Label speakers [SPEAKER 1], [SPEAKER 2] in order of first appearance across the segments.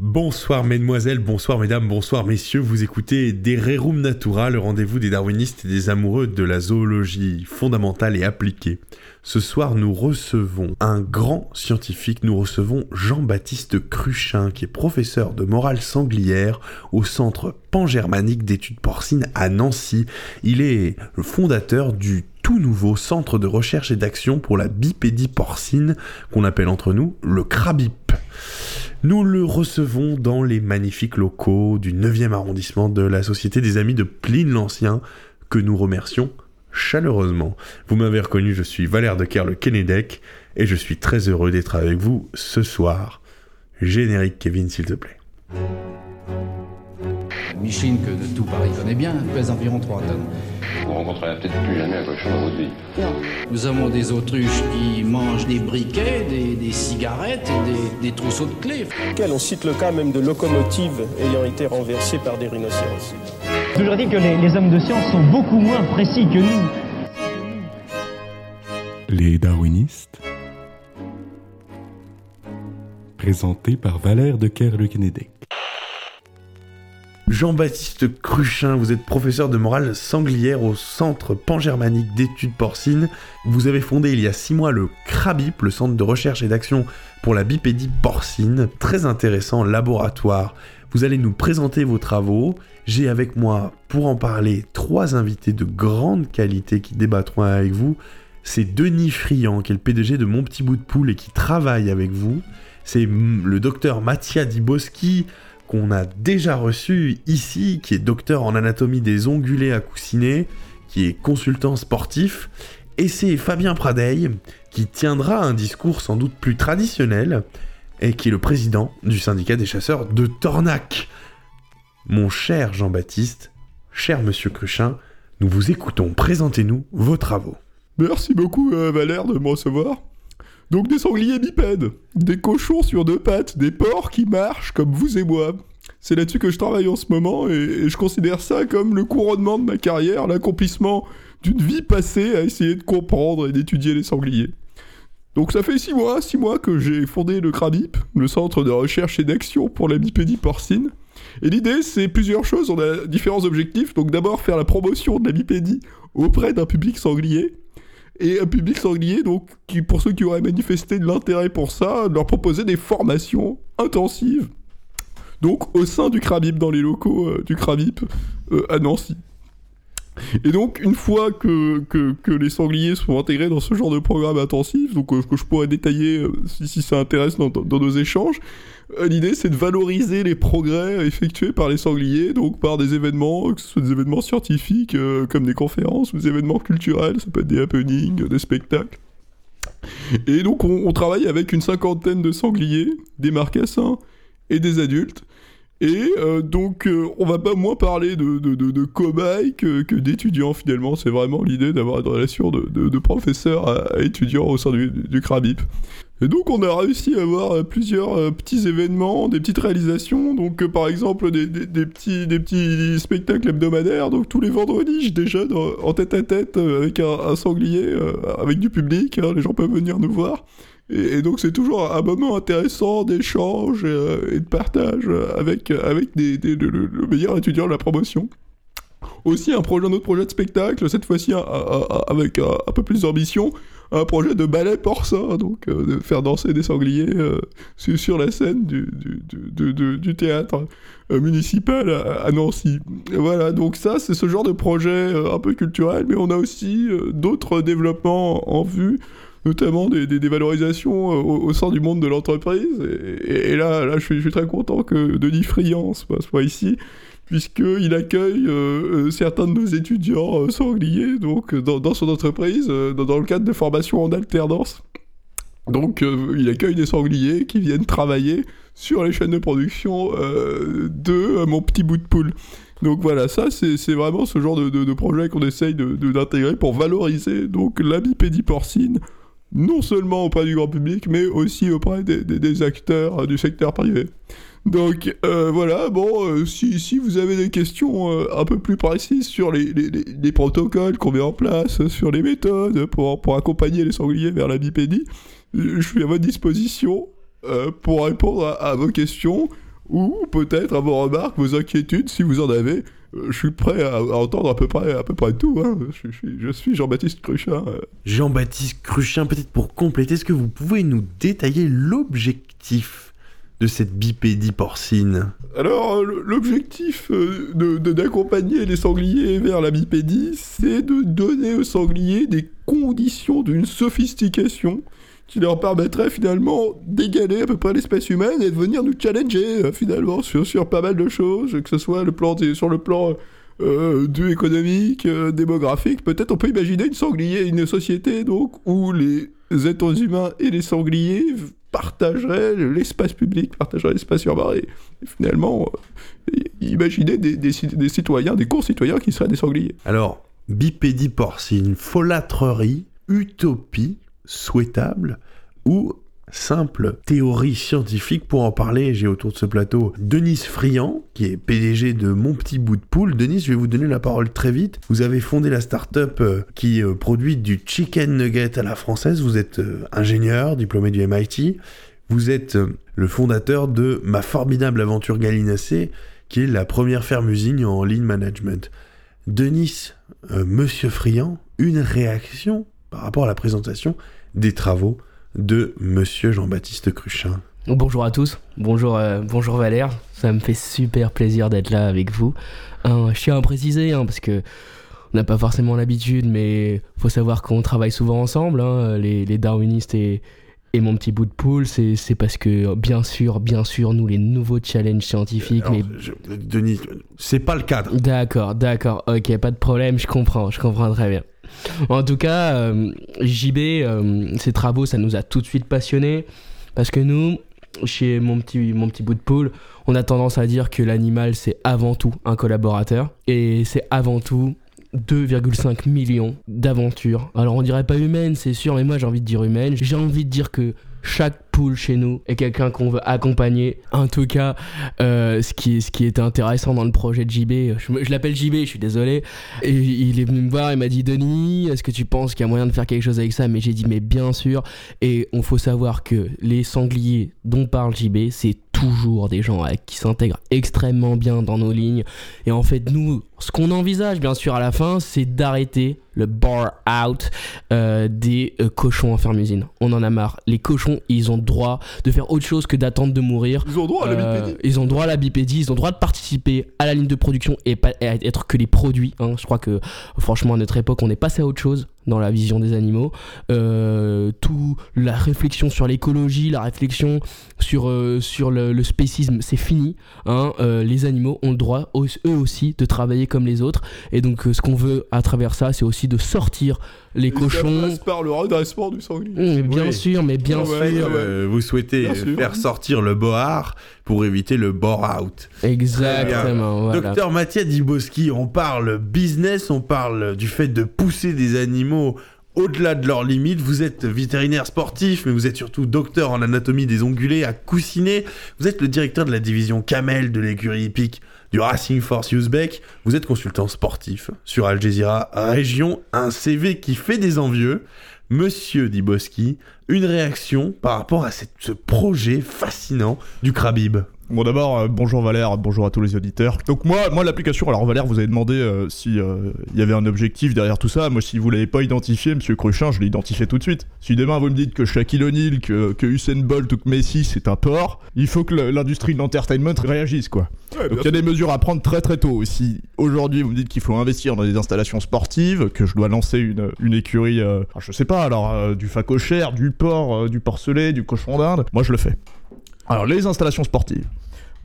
[SPEAKER 1] Bonsoir mesdemoiselles, bonsoir mesdames, bonsoir messieurs, vous écoutez Des Rerum Natura, le rendez-vous des darwinistes et des amoureux de la zoologie fondamentale et appliquée. Ce soir, nous recevons un grand scientifique, nous recevons Jean-Baptiste Cruchin, qui est professeur de morale sanglière au Centre pangermanique d'études porcines à Nancy. Il est le fondateur du tout nouveau centre de recherche et d'action pour la bipédie porcine, qu'on appelle entre nous le CRABIP. Nous le recevons dans les magnifiques locaux du 9e arrondissement de la Société des Amis de Pline l'Ancien, que nous remercions chaleureusement. Vous m'avez reconnu, je suis Valère de Kerle Kennedec, et je suis très heureux d'être avec vous ce soir. Générique Kevin, s'il te plaît.
[SPEAKER 2] Micheline, que tout Paris connaît bien, pèse environ 3 tonnes.
[SPEAKER 3] Vous rencontrerez peut-être plus jamais un cochon dans votre vie.
[SPEAKER 2] Nous avons des autruches qui mangent des briquets, des, des cigarettes et des, des trousseaux de clés.
[SPEAKER 4] On cite le cas même de locomotives ayant été renversées par des rhinocéros.
[SPEAKER 5] J'ai toujours dit que les, les hommes de science sont beaucoup moins précis que nous.
[SPEAKER 6] Les darwinistes Présenté par Valère de Kerle-Kennedec.
[SPEAKER 1] Jean-Baptiste Cruchin, vous êtes professeur de morale sanglière au Centre pangermanique d'études porcines. Vous avez fondé il y a six mois le CRABIP, le Centre de recherche et d'action pour la bipédie porcine. Très intéressant laboratoire. Vous allez nous présenter vos travaux. J'ai avec moi, pour en parler, trois invités de grande qualité qui débattront avec vous. C'est Denis Friand, qui est le PDG de Mon Petit Bout de Poule et qui travaille avec vous. C'est le docteur Mattia Di Boschi, qu'on a déjà reçu ici, qui est docteur en anatomie des ongulés à coussiner, qui est consultant sportif, et c'est Fabien Pradeil, qui tiendra un discours sans doute plus traditionnel, et qui est le président du syndicat des chasseurs de Tornac. Mon cher Jean-Baptiste, cher monsieur Cruchin, nous vous écoutons, présentez-nous vos travaux.
[SPEAKER 7] Merci beaucoup euh, Valère de me recevoir. Donc des sangliers bipèdes, des cochons sur deux pattes, des porcs qui marchent comme vous et moi. C'est là-dessus que je travaille en ce moment et, je considère ça comme le couronnement de ma carrière, l'accomplissement d'une vie passée à essayer de comprendre et d'étudier les sangliers. Donc ça fait six mois, six mois que j'ai fondé le CRABIP, le Centre de recherche et d'action pour la bipédie porcine. Et l'idée, c'est plusieurs choses, on a différents objectifs. Donc d'abord faire la promotion de la bipédie auprès d'un public sanglier, et un public sanglier, donc, qui, pour ceux qui auraient manifesté de l'intérêt pour ça, leur proposer des formations intensives, donc au sein du CRABIP, dans les locaux euh, du CRABIP euh, à Nancy. Et donc, une fois que, que, les sangliers sont intégrés dans ce genre de programme intensif, donc euh, que je pourrais détailler euh, si, ça intéresse dans, nos échanges, l'idée c'est de valoriser les progrès effectués par les sangliers, donc par des événements, que ce soit des événements scientifiques euh, comme des conférences, ou des événements culturels, ça peut être des happenings, des spectacles. Et donc on, travaille avec une cinquantaine de sangliers, des marcassins et des adultes. Et euh, donc, euh, on va pas moins parler de, de, cobayes que, d'étudiants finalement. C'est vraiment l'idée d'avoir une relation de, professeur à, à, étudiant au sein du, du CRABIP. Et donc, on a réussi à avoir euh, plusieurs euh, petits événements, des petites réalisations. Donc, euh, par exemple, des, petits, spectacles hebdomadaires. Donc, tous les vendredis, je déjeune en tête à tête avec un, sanglier, avec du public. Hein, les gens peuvent venir nous voir. Et, donc c'est toujours un moment intéressant d'échange et, de partage avec, avec des, le, le, meilleur étudiant de la promotion. Aussi un, projet, un autre projet de spectacle, cette fois-ci avec un, peu plus d'ambition, un projet de ballet porcin, donc euh, de faire danser des sangliers euh, sur, la scène du, du, du, du théâtre euh, municipal à, à, Nancy. Voilà, donc ça c'est ce genre de projet euh, un peu culturel, mais on a aussi euh, d'autres développements en vue notamment des, des, des valorisations au, au, sein du monde de l'entreprise. Et, et, et, là, là je, suis, je suis très content que Denis Friand soit, soit ici, puisqu'il accueille euh, certains de nos étudiants euh, sangliers donc, dans, dans son entreprise, euh, dans, le cadre de formation en alternance. Donc, il accueille des sangliers qui viennent travailler sur les chaînes de production de mon petit bout de poule. Donc voilà, ça c'est vraiment ce genre de, de, projet qu'on essaye d'intégrer pour valoriser donc la bipédie porcine, non seulement auprès du grand public, mais aussi auprès des, des acteurs du secteur privé. Donc euh, voilà, bon, euh, si, si, vous avez des questions euh, un peu plus précises sur les, les, les protocoles qu'on met en place, sur les méthodes pour, pour accompagner les sangliers vers la bipédie, je suis à votre disposition pour répondre à, vos questions ou peut-être à vos remarques, vos inquiétudes, si vous en avez. Je suis prêt à, entendre à peu près, à peu près tout. hein. Je, je- suis Jean-Baptiste Cruchin.
[SPEAKER 1] Jean-Baptiste Cruchin, peut-être pour compléter, est-ce que vous pouvez nous détailler l'objectif? De cette bipédie porcine
[SPEAKER 7] Alors, euh, l'objectif euh, d'accompagner les sangliers vers la bipédie, c'est de donner aux sangliers des conditions d'une sophistication qui leur permettrait finalement d'égaler à peu près l'espèce humaine et de venir nous challenger euh, finalement sur, sur pas mal de choses, que ce soit le plan sur le plan du économique, démographique. Peut-être on peut imaginer une sanglier, une société donc où les êtres humains et les sangliers partageraient l'espace public, partageraient l'espace urbain et, finalement euh, imaginer des, des ci- des citoyens, des concitoyens qui seraient des sangliers.
[SPEAKER 1] Alors, bipédie porcine, folâtrerie, utopie, souhaitable ou simple théorie scientifique pour en parler J'ai autour de ce plateau Denise Friand, qui est PDG de Mon Petit Bout de Poule. Denise, je vais vous donner la parole très vite. Vous avez fondé la start-up euh, qui euh, produit du chicken nugget à la française. Vous êtes euh, ingénieur, diplômé du MIT. Vous êtes le fondateur de Ma Formidable Aventure Gallinacée, qui est la première ferme-usine en lean management. Denis, Monsieur Friand, une réaction par rapport à la présentation des travaux de Monsieur Jean-Baptiste Cruchin.
[SPEAKER 8] Bonjour à tous, bonjour, euh, bonjour Valère, ça me fait super plaisir d'être là avec vous. Euh, je tiens à préciser, hein, parce que on n'a pas forcément l'habitude, mais faut savoir qu'on travaille souvent ensemble, hein, les, les darwinistes et, et mon petit bout de poule, c'est c'est parce que bien sûr, bien sûr, nous les nouveaux challenges scientifiques,
[SPEAKER 1] Alors,
[SPEAKER 8] mais
[SPEAKER 1] je- Denis, c'est pas le cadre.
[SPEAKER 8] D'accord, d'accord, ok, pas de problème, je comprends, je comprends très bien. En tout cas, euh, JB, euh, ses travaux, ça nous a tout de suite passionnés, parce que nous, chez mon petit, mon petit bout de poule, on a tendance à dire que l'animal, c'est avant tout un collaborateur, et c'est avant tout 2,5 millions d'aventures. Alors on dirait pas humaine, c'est sûr, mais moi j'ai envie de dire humaine. J'ai envie de dire que chaque poule chez nous est quelqu'un qu'on veut accompagner. En tout cas, euh, ce, qui ce qui était intéressant dans le projet de JB, je l'appelle JB, je suis désolé. Et il est venu me voir, il m'a dit Denis, est-ce que tu penses qu'il y a moyen de faire quelque chose avec ça? Mais j'ai dit mais bien sûr. Et on faut savoir que les sangliers dont parle JB, c'est toujours des gens qui s'intègrent extrêmement bien dans nos lignes. Et en fait, nous, ce qu'on envisage bien sûr à la fin, c'est d'arrêter le bar out euh, des euh, cochons en ferme-usine. On en a marre. Les cochons, ils ont droit de faire autre chose que d'attendre de mourir.
[SPEAKER 7] Ils ont droit à la
[SPEAKER 8] Euh,
[SPEAKER 7] bipédie.
[SPEAKER 8] ils ont droit à la bipédie, ils ont droit de participer à la ligne de production et pas à être que les produits. hein. Je crois que franchement à notre époque on est passé à autre chose dans la vision des animaux. Euh, tout la réflexion sur l'écologie, la réflexion sur euh, sur le, spécisme, c'est fini. hein. Euh, les animaux ont le droit eux aussi de travailler comme les autres. Et donc ce qu'on veut à travers ça, c'est aussi de sortir les
[SPEAKER 7] ça
[SPEAKER 8] cochons.
[SPEAKER 7] passe par le redressement du sanglier.
[SPEAKER 8] Mmh, bien
[SPEAKER 1] Oui.
[SPEAKER 8] sûr, mais bien sûr.
[SPEAKER 1] Euh, vous souhaitez faire sortir le bohar pour éviter le bore out.
[SPEAKER 8] Exactement. Voilà.
[SPEAKER 1] Docteur Mathias Diboski, on parle business, on parle du fait de pousser des animaux au-delà de leurs limites. Vous êtes vétérinaire sportif, mais vous êtes surtout docteur en anatomie des ongulés à Coussinet. Vous êtes le directeur de la division Camel de l'écurie hippique du Racing Force Uzbek. Vous êtes consultant sportif sur Al Jazeera Région, un CV qui fait des envieux. Monsieur Diboski, une réaction par rapport à ce projet fascinant du Krabib.
[SPEAKER 9] Bon d'abord, euh, bonjour Valère, bonjour à tous les auditeurs. Donc moi, moi l'application, alors Valère, vous avez demandé euh, si euh, il y avait un objectif derrière tout ça. Moi, si vous l'avez pas identifié, Monsieur Cruchin, je l'ai identifié tout de suite. Si demain vous me dites que Shaquille O'Neal, que, que Usain Bolt ou que Messi c'est un porc, il faut que l'industrie de l'entertainment réagisse quoi.
[SPEAKER 7] Ouais,
[SPEAKER 9] Donc il y a des mesures à prendre très très tôt. Si aujourd'hui vous me dites qu'il faut investir dans des installations sportives, que je dois lancer une, une écurie, alors, je sais pas, alors du facochère, du porc, du porcelet, du cochon d'Inde, moi je le fais. Alors les installations sportives.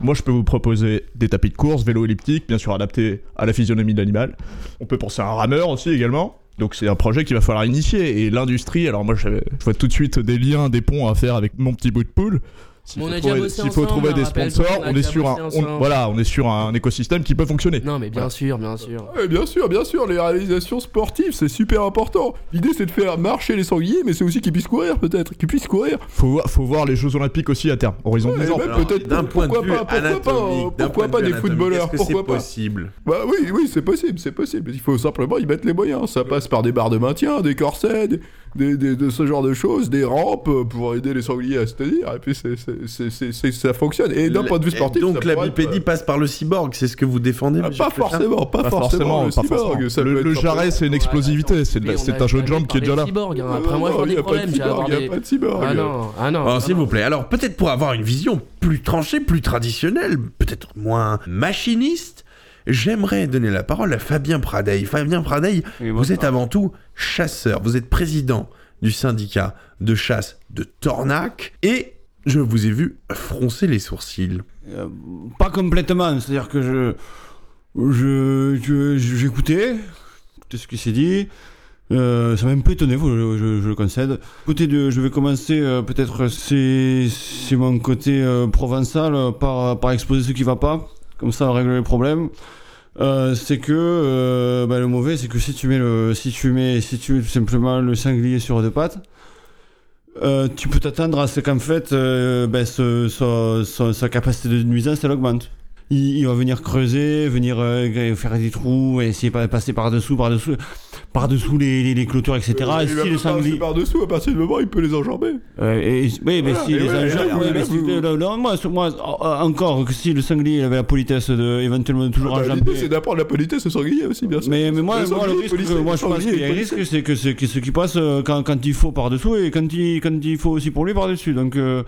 [SPEAKER 9] Moi, je peux vous proposer des tapis de course, vélo elliptique, bien sûr adaptés à la physionomie de l'animal. On peut penser à un rameur aussi également. Donc c'est un projet qu'il va falloir initier. Et l'industrie, alors moi je, je vois tout de suite des liens, des ponts à faire avec mon petit bout de poule. S'il
[SPEAKER 8] On
[SPEAKER 9] faut
[SPEAKER 8] a déjà
[SPEAKER 9] trouver,
[SPEAKER 8] bossé
[SPEAKER 9] s'il faut trouver des sponsors,
[SPEAKER 8] on
[SPEAKER 9] est sur un, on- voilà, on est sur un écosystème qui peut fonctionner.
[SPEAKER 8] Non, mais bien
[SPEAKER 9] Voilà.
[SPEAKER 8] sûr, bien sûr.
[SPEAKER 7] Ouais, bien sûr, bien sûr, les réalisations sportives, c'est super important. L'idée, c'est de faire marcher les sangliers, mais c'est aussi qu'ils puissent courir, peut-être. Qu'ils puissent courir.
[SPEAKER 9] Faut, voir- faut voir les Jeux Olympiques aussi à terme, horizon
[SPEAKER 7] Ouais,
[SPEAKER 9] 10 ans.
[SPEAKER 7] même
[SPEAKER 1] Alors,
[SPEAKER 7] peut-être
[SPEAKER 1] d'un point
[SPEAKER 7] pourquoi
[SPEAKER 1] de vue
[SPEAKER 7] pas, pourquoi pas, pourquoi des footballeurs, pourquoi
[SPEAKER 1] c'est
[SPEAKER 7] pas?
[SPEAKER 1] possible?
[SPEAKER 7] Bah oui, oui, c'est possible, c'est possible. Il faut simplement y mettre les moyens. Ça passe par des barres de maintien, des corsets, des, des- des- de ce genre de choses, des rampes pour aider les sangliers à se tenir. Et puis c'est c'est- C'est- c'est- c'est- c'est- ça fonctionne. Et d'un point de vue sportif,
[SPEAKER 1] Donc
[SPEAKER 7] ça
[SPEAKER 1] la
[SPEAKER 7] pourrait
[SPEAKER 1] bipédie
[SPEAKER 7] être-
[SPEAKER 1] passe par le cyborg, c'est ce que vous défendez
[SPEAKER 7] Ah, pas forcément, pas,
[SPEAKER 9] Pas
[SPEAKER 7] forcément, le
[SPEAKER 9] pas
[SPEAKER 7] cyborg.
[SPEAKER 9] forcément.
[SPEAKER 7] ça
[SPEAKER 9] Le, jarret, c'est une
[SPEAKER 8] Ouais,
[SPEAKER 9] explosivité, c'est de la- un jeu de jambes qui est déjà là.
[SPEAKER 8] de cyborg, hein.
[SPEAKER 7] Non,
[SPEAKER 8] Après, moi, je
[SPEAKER 7] non,
[SPEAKER 8] des problèmes. j'ai
[SPEAKER 7] cyborg,
[SPEAKER 8] avoir
[SPEAKER 7] y a pas de cyborg.
[SPEAKER 8] Ah non, ah non.
[SPEAKER 1] Alors,
[SPEAKER 8] ah
[SPEAKER 1] s'il vous plaît. Alors, peut-être pour avoir une vision plus tranchée, plus traditionnelle, peut-être moins machiniste, j'aimerais donner la parole à Fabien Pradeil. Fabien Pradeil, vous êtes avant tout chasseur. Vous êtes président du syndicat de chasse de Tornac et je vous ai vu froncer les sourcils.
[SPEAKER 10] Euh, pas complètement, c'est-à-dire que je, je, j'écoutais, écoutais ce qui s'est dit. Euh, ça m'a un peu étonné, je, je- le concède. Côté je vais commencer euh, peut-être c'est mon côté provençal par par exposer ce qui va pas, comme ça on règle les problèmes. C'est que bah, le mauvais, c'est que si tu mets le si tu mets si tu mets tout simplement le sanglier sur deux pattes, euh, tu peux t'attendre à ce qu'en fait, euh, ben, ce- sa capacité de nuisance, elle augmente. Il, il va venir creuser, venir euh, faire des trous, essayer de passer par-dessous, par-dessous, par-dessous les, les, les clôtures, etc.
[SPEAKER 7] Euh,
[SPEAKER 10] et si le
[SPEAKER 7] passer par-dessous, à partir du moment où il peut les enjamber.
[SPEAKER 10] Euh, et- oui, mais
[SPEAKER 7] Voilà,
[SPEAKER 10] si les
[SPEAKER 7] ouais,
[SPEAKER 10] ouais, si- non, non, moi, moi, euh, encore que si le sanglier avait la politesse de éventuellement de toujours
[SPEAKER 7] Ah, bah,
[SPEAKER 10] enjamber.
[SPEAKER 7] L'idée, c'est d'apprendre la politesse au sanglier aussi, bien sûr.
[SPEAKER 10] Mais, mais moi,
[SPEAKER 7] Le
[SPEAKER 10] moi, le
[SPEAKER 7] sanglier,
[SPEAKER 10] risque, moi, je pense qu'il y a un
[SPEAKER 7] policier.
[SPEAKER 10] risque, c'est que c'est que ce qui passe euh, quand, quand il faut par-dessous et quand il, quand il faut aussi pour lui par-dessus. Donc, euh,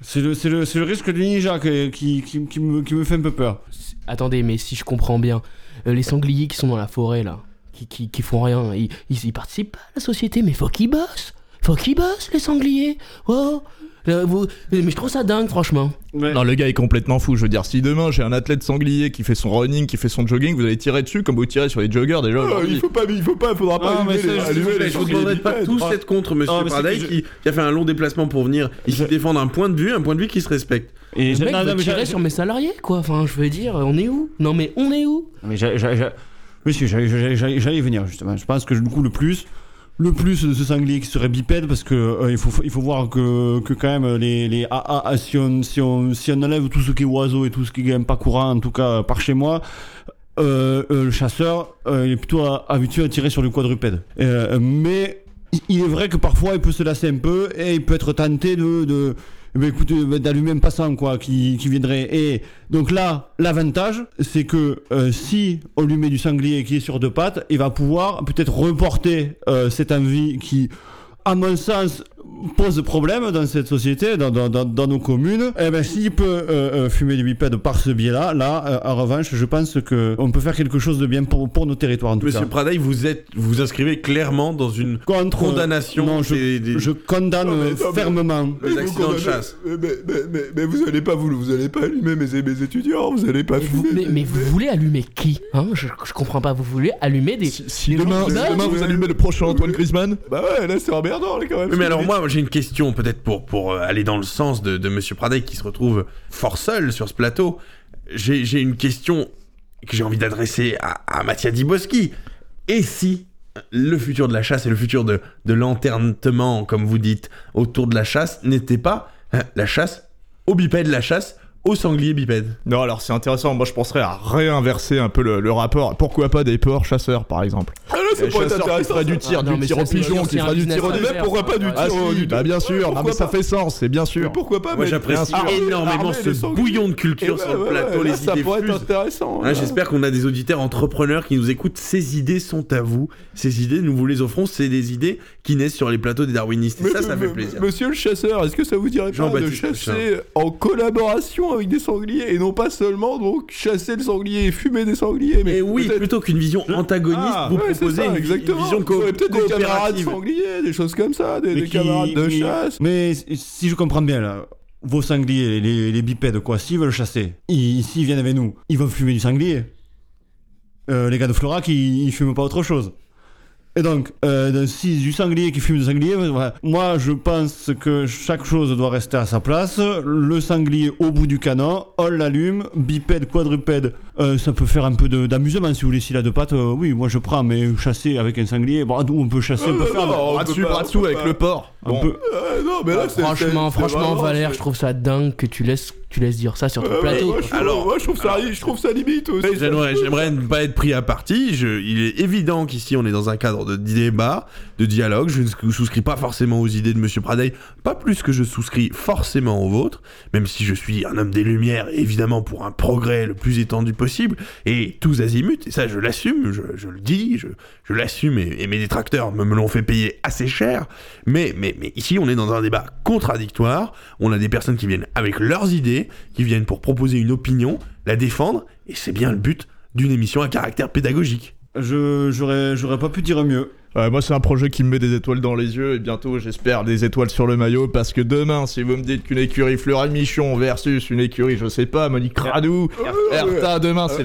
[SPEAKER 10] c'est le, c'est le, c'est le risque du ninja qui, qui, qui, qui me, qui me fait un peu peur.
[SPEAKER 8] Attendez, mais si je comprends bien, les sangliers qui sont dans la forêt là, qui, qui, qui font rien, ils, ils, ils participent pas à la société, mais faut qu'ils bossent. Faut qu'ils bossent, les sangliers. Oh, euh, vous- mais je trouve ça dingue, franchement.
[SPEAKER 9] Non, le gars est complètement fou. Je veux dire, si demain j'ai un athlète sanglier qui fait son running, qui fait son jogging, vous allez tirer dessus comme vous tirez sur les joggers déjà. Aujourd'hui.
[SPEAKER 7] il faut pas, il faut pas, faudra pas allumer
[SPEAKER 10] ça,
[SPEAKER 7] les, allumer les
[SPEAKER 1] Je vous demanderai de pas tous
[SPEAKER 10] Ah.
[SPEAKER 1] être contre Monsieur Pradeil
[SPEAKER 10] que je-
[SPEAKER 1] qui, qui a fait un long déplacement pour venir ici défendre un point de vue, un point de vue qui se respecte.
[SPEAKER 10] Et
[SPEAKER 8] Le mec
[SPEAKER 10] non, non, mais
[SPEAKER 8] tirer sur mes salariés, quoi. Enfin, je veux dire, on est où? Non, mais on est où?
[SPEAKER 10] Mais j'ai- Monsieur, j'allais- venir justement. Je pense que du coup le plus, le plus de ce sanglier qui serait bipède, parce que euh, il faut il faut voir que, que quand même les les si on si on si on enlève tout ce qui est oiseau et tout ce qui est pas courant, en tout cas par chez moi. euh, euh, le chasseur euh, il est plutôt habitué à tirer sur le quadrupède. Euh, mais il- est vrai que parfois il peut se lasser un peu et il peut être tenté de eh ben, écoutez, ben, d'allumer un passant quoi qui, qui viendrait. Et donc là, l'avantage, c'est que euh, si on lui met du sanglier qui est sur deux pattes, il va pouvoir peut-être reporter euh, cette envie qui, à mon sens, pose problème dans cette société, dans, dans, dans, dans nos communes. Et ben s'il peut euh, euh, fumer du bipède par ce biais-là, là, euh, en revanche, je pense que on peut faire quelque chose de bien pour, pour nos territoires en tout
[SPEAKER 1] Monsieur
[SPEAKER 10] cas.
[SPEAKER 1] Vous êtes, vous inscrivez clairement dans une
[SPEAKER 10] Contre,
[SPEAKER 1] condamnation
[SPEAKER 10] non, je,
[SPEAKER 1] des, des-
[SPEAKER 10] je condamne
[SPEAKER 7] Non, mais- non, mais-
[SPEAKER 10] fermement.
[SPEAKER 7] vous
[SPEAKER 1] accidents de chasse.
[SPEAKER 7] Mais, mais, mais, mais, mais vous allez pas, vous, vous allez pas allumer mes, mes étudiants, vous allez pas
[SPEAKER 8] mais vous,
[SPEAKER 7] fumer.
[SPEAKER 8] mais, mais vous voulez allumer qui hein? Je, je comprends pas. Vous voulez allumer des.
[SPEAKER 9] Si, si
[SPEAKER 8] des gens
[SPEAKER 9] demain, demain vous allumez le prochain Antoine Griezmann,
[SPEAKER 7] Bah ouais, là c'est emmerdant quand même.
[SPEAKER 1] Mais alors moi, j'ai une question peut-être pour, pour euh, aller dans le sens de, de Monsieur Pradeil qui se retrouve fort seul sur ce plateau. J'ai j'ai une question que j'ai envie d'adresser à, à Mattia Diboski. Et si le futur de la chasse et le futur de, de l'enternement, comme vous dites, autour de la chasse n'était pas hein, la chasse au bipède, la chasse au sanglier bipède?
[SPEAKER 9] Non, alors c'est intéressant. Moi, je penserais à réinverser un peu le, le rapport. Pourquoi pas des porcs chasseurs, par exemple?
[SPEAKER 7] Ah pourrait être
[SPEAKER 9] chasseurs qui
[SPEAKER 7] intéressant.
[SPEAKER 9] feraient du tir,
[SPEAKER 8] Ah,
[SPEAKER 9] du
[SPEAKER 8] mais
[SPEAKER 9] tir au
[SPEAKER 8] c'est
[SPEAKER 9] pigeon, qui
[SPEAKER 8] un
[SPEAKER 9] feraient du tir au
[SPEAKER 8] faire,
[SPEAKER 7] pourquoi pas du tir
[SPEAKER 9] Ah
[SPEAKER 7] au-
[SPEAKER 9] bah bien sûr. Non, mais ça
[SPEAKER 7] pas
[SPEAKER 9] fait sens, c'est bien
[SPEAKER 7] Mais
[SPEAKER 9] sûr.
[SPEAKER 7] pourquoi pas
[SPEAKER 1] Moi, j'apprécie énormément
[SPEAKER 7] armer
[SPEAKER 1] ce bouillon de culture
[SPEAKER 7] ouais,
[SPEAKER 1] sur le
[SPEAKER 7] ouais,
[SPEAKER 1] plateau, les
[SPEAKER 7] là, ça
[SPEAKER 1] idées
[SPEAKER 7] pourrait être intéressant.
[SPEAKER 1] J'espère qu'on a des auditeurs entrepreneurs qui nous écoutent. Ces idées sont à vous. Ces idées, nous vous les offrons. C'est des idées qui naissent sur les plateaux des darwinistes. Et
[SPEAKER 7] Mais-
[SPEAKER 1] ça, ça fait plaisir.
[SPEAKER 7] Monsieur le chasseur, est-ce que ça vous dirait pas de chasser en collaboration avec des sangliers et non pas seulement donc chasser le sanglier et fumer des sangliers mais
[SPEAKER 1] Et oui, plutôt qu'une vision antagoniste,
[SPEAKER 10] Ah,
[SPEAKER 1] vous
[SPEAKER 7] Ouais, ça,
[SPEAKER 1] une,
[SPEAKER 7] exactement.
[SPEAKER 1] une vision
[SPEAKER 7] Vous
[SPEAKER 1] co-
[SPEAKER 7] aurez peut-être des camarades
[SPEAKER 1] coopérative.
[SPEAKER 7] sangliers, des choses comme ça, des,
[SPEAKER 10] Mais
[SPEAKER 7] des
[SPEAKER 10] qui-
[SPEAKER 7] camarades de chasse.
[SPEAKER 10] Mais si je comprends bien, là, vos sangliers, les, les bipèdes, quoi, s'ils veulent chasser, ils- s'ils viennent avec nous, ils vont fumer du sanglier. Euh, les gars de Florac, ils, ils fument pas autre chose. Et donc, euh, si du sanglier qui fume du sanglier, voilà. moi je pense que chaque chose doit rester à sa place. Le sanglier au bout du canon, on l'allume, bipède, quadrupède, euh, ça peut faire un peu de- d'amusement si vous voulez. S'il a deux pattes, euh, oui, moi je prends, mais chasser avec un sanglier, bon, on peut chasser, on peut
[SPEAKER 7] Euh,
[SPEAKER 10] faire.
[SPEAKER 7] non,
[SPEAKER 9] Bras dessus, bras dessous avec
[SPEAKER 7] pas.
[SPEAKER 9] le porc.
[SPEAKER 10] Un
[SPEAKER 9] Bon.
[SPEAKER 10] peu.
[SPEAKER 7] Euh, non, mais là, c'est.
[SPEAKER 8] Franchement, franchement,
[SPEAKER 7] vraiment-
[SPEAKER 8] Valère, je trouve ça dingue que tu laisses, tu laisses dire ça sur ton
[SPEAKER 7] Ouais,
[SPEAKER 8] plateau.
[SPEAKER 7] moi, je
[SPEAKER 1] Alors-
[SPEAKER 7] moi, je trouve ça, je trouve ça limite aussi.
[SPEAKER 1] J'aimerais, j'aimerais ne pas être pris à partie. Je- il est évident qu'ici on est dans un cadre de débat, de dialogue. Je ne souscris pas forcément aux idées de Monsieur Pradey, pas plus que je souscris forcément aux vôtres, même si je suis un homme des Lumières, évidemment pour un progrès le plus étendu possible, et tous azimuts, et ça je l'assume, je, je le dis, je, je l'assume, et, et mes détracteurs me, me l'ont fait payer assez cher, mais, mais, mais ici on est dans un débat contradictoire, on a des personnes qui viennent avec leurs idées, qui viennent pour proposer une opinion, la défendre, et c'est bien le but d'une émission à caractère pédagogique.
[SPEAKER 10] Je, j'aurais, j'aurais pas pu dire mieux.
[SPEAKER 9] Ouais, moi, c'est un projet qui me met des étoiles dans les yeux et bientôt, j'espère, des étoiles sur le maillot parce que demain, si vous me dites qu'une écurie Fleury Michon versus une écurie, je sais pas, Monique Radou, Erta, demain, c'est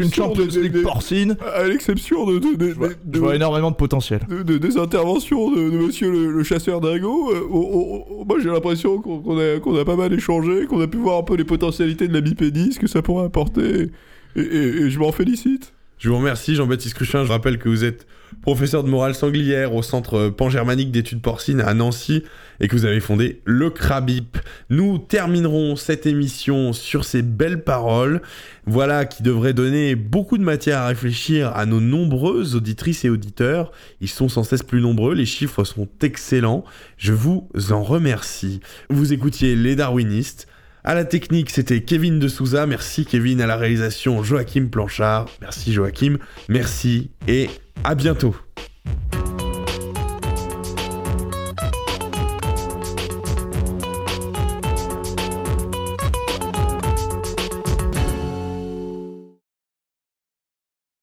[SPEAKER 9] une Champions
[SPEAKER 7] de-
[SPEAKER 9] League porcine.
[SPEAKER 7] À l'exception de, de, de-
[SPEAKER 9] Je vois, énormément de potentiel.
[SPEAKER 7] de- de- des interventions de, monsieur le, chasseur dingo, euh, moi j'ai l'impression qu'on a, qu'on a pas mal échangé, qu'on a pu voir un peu les potentialités de la bipédie, ce que ça pourrait apporter, et je m'en félicite.
[SPEAKER 1] Je vous remercie Jean-Baptiste Cruchin, je rappelle que vous êtes professeur de morale sanglière au Centre pangermanique d'études porcines à Nancy et que vous avez fondé le CRABIP. Nous terminerons cette émission sur ces belles paroles, voilà qui devrait donner beaucoup de matière à réfléchir à nos nombreuses auditrices et auditeurs. Ils sont sans cesse plus nombreux, les chiffres sont excellents, je vous en remercie. Vous écoutiez Les Darwinistes. À la technique, c'était Kevin de Souza. Merci Kevin. À la réalisation, Joachim Planchard. Merci Joachim. Merci et à bientôt.